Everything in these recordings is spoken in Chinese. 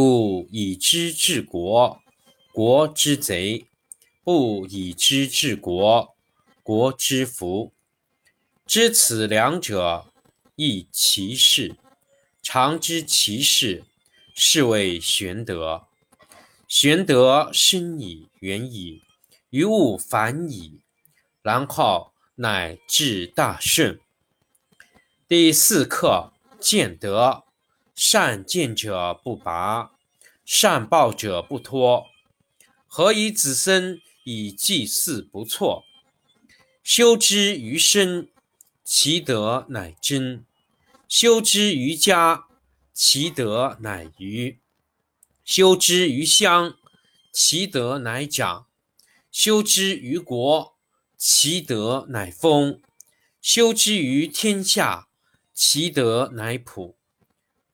故以知治国，国之贼；不以知治国，国之福。知此两者，亦其事。常知其事。是谓玄德。玄德深矣，远矣，于物反矣，然后乃至大顺。第四课：见德。善见者不拔，善报者不脱。何以子孙以祭祀不辍？修之于身，其德乃真；修之于家。其德乃余，修之于乡；其德乃长，修之于国；其德乃丰，修之于天下；其德乃普。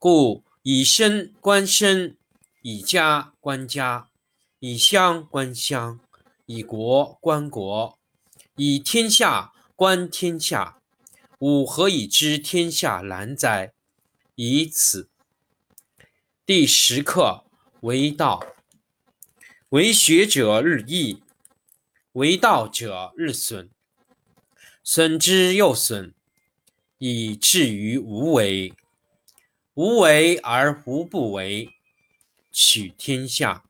故以身观身，以家观家，以乡观乡，以国观国，以天下观天下。吾何以知天下难哉？以此。第十课：为道，为学者日益，为道者日损，损之又损，以至于无为。无为而无不为，取天下。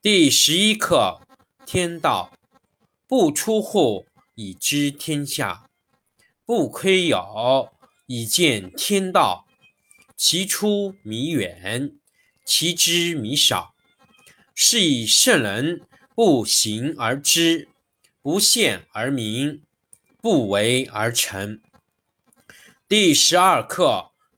第十一课：天道，不出户，以知天下；不窥牖，以见天道。其出弥远，其知弥少。是以圣人不行而知，不见而明，不为而成。第十二课：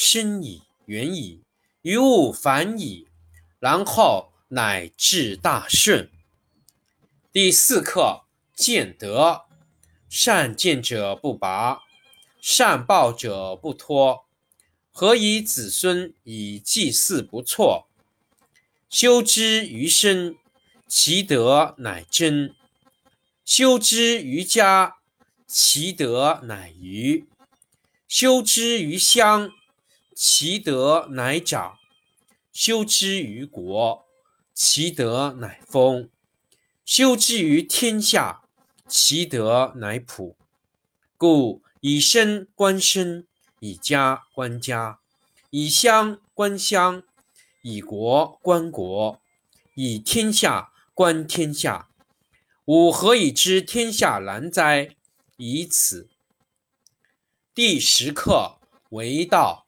深矣，远矣，于物反矣，然后乃至大顺。第四课：见德。善见者不拔，善报者不脱。何以子孙以祭祀不辍？修之于身，其德乃真；修之于家，其德乃余；修之于乡，其德乃长；修之于国，其德乃丰；修之于天下，其德乃普。故以身观身。以家观家，以乡观乡，以国观国，以天下观天下。吾何以知天下难哉？以此。第十课：为道，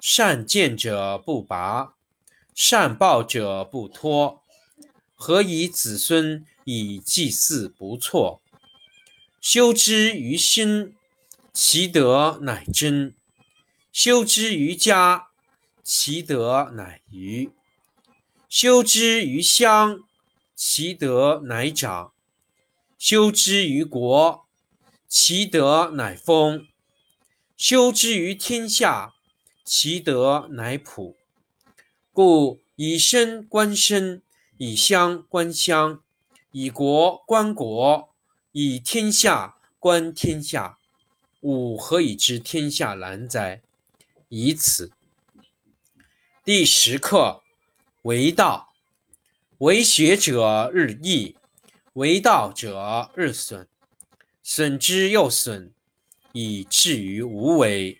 善见者不拔，善报者不脱。何以子孙以祭祀不辍？修之于心，其德乃真；修之于家，其德乃余；修之于乡，其德乃长；修之于国，其德乃丰；修之于天下，其德乃普。故以身观身，以乡观乡，以国观国。以天下观天下，吾何以知天下然哉？以此。第十课为道，为学者日益，为道者日损，损之又损，以至于无为。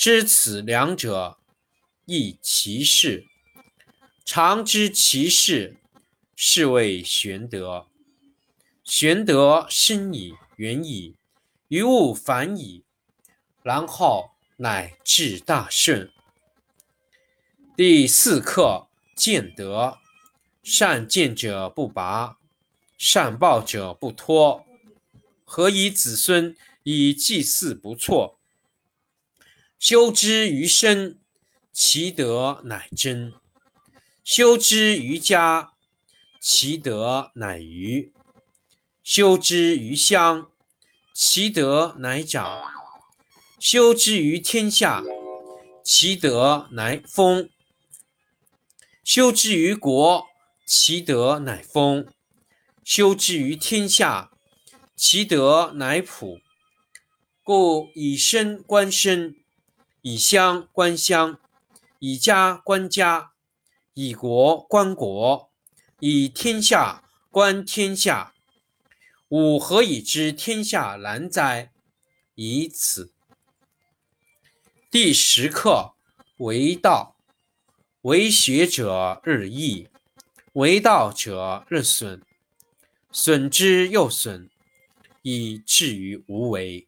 知此两者，亦其事。常知其事，是谓玄德。玄德深矣，远矣，于物反矣，然后乃至大顺。第四课：见德。善见者不拔，善报者不脱。何以子孙以祭祀不辍？修之于身，其德乃真；修之于家，其德乃余。修之于乡，其德乃长；修之于天下，其德乃丰；修之于国，其德乃丰；修之于天下，其德乃普。故以身观身，以乡观乡，以家观家，以国观国，以天下观天下。吾何以知天下然哉？以此。第十课为道，为学者日益，为道者日损，损之又损，以至于无为。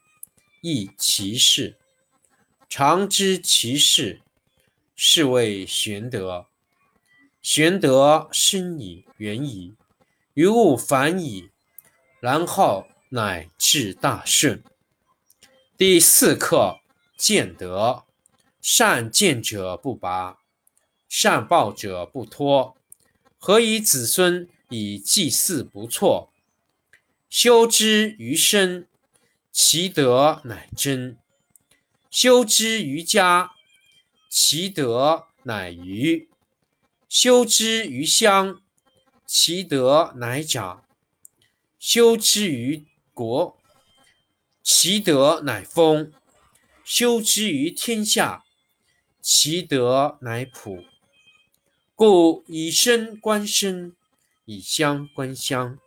亦其事。常知其事，是谓玄德。玄德深矣，远矣，于物反矣，然后乃至大顺。第四课，见德。善见者不拔，善报者不脱。何以子孙以祭祀不辍？修之于身，其德乃真；修之于家，其德乃余；修之于乡，其德乃长；修之于国，其德乃丰；修之于天下，其德乃普。故以身观身，以乡观乡，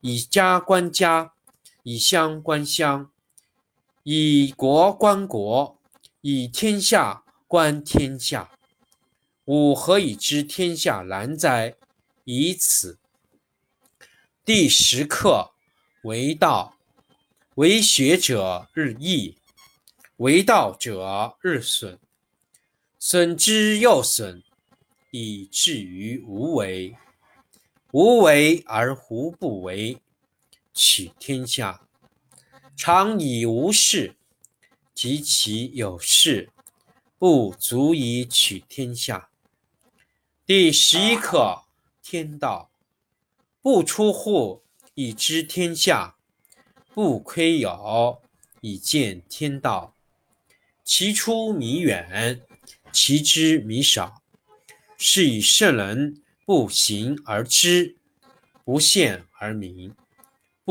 以家观家，以乡观乡，以国观国，以天下观天下。吾何以知天下难哉？以此。第十课为道。为学者日益，为道者日损，损之又损，以至于无为。无为而无不为，取天下常以无事，及其有事，不足以取天下。第十一课天道，不出户，以知天下。不窥牖，以见天道。其出弥远，其知弥少。是以圣人不行而知，不见而明，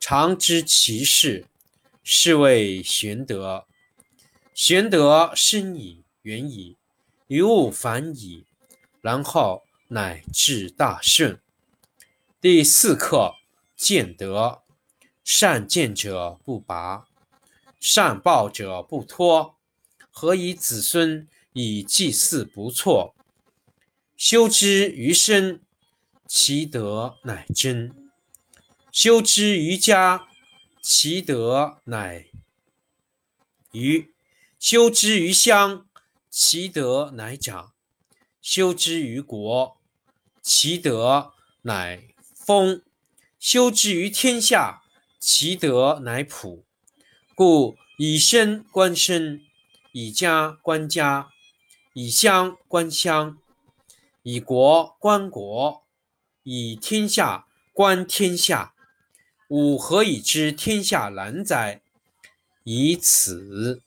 常知其事，是谓玄德。玄德深矣，远矣，于物反矣，然后乃至大顺。第四课，见德。善见者不拔，善报者不脱。何以子孙以祭祀不辍？修之于身，其德乃真；修之于家，其德乃余；修之于乡，其德乃长；修之于国，其德乃丰；修之于天下。其德乃普，故以身观身，以家观家，以乡观乡，以国观国，以天下观天下。吾何以知天下难哉？以此。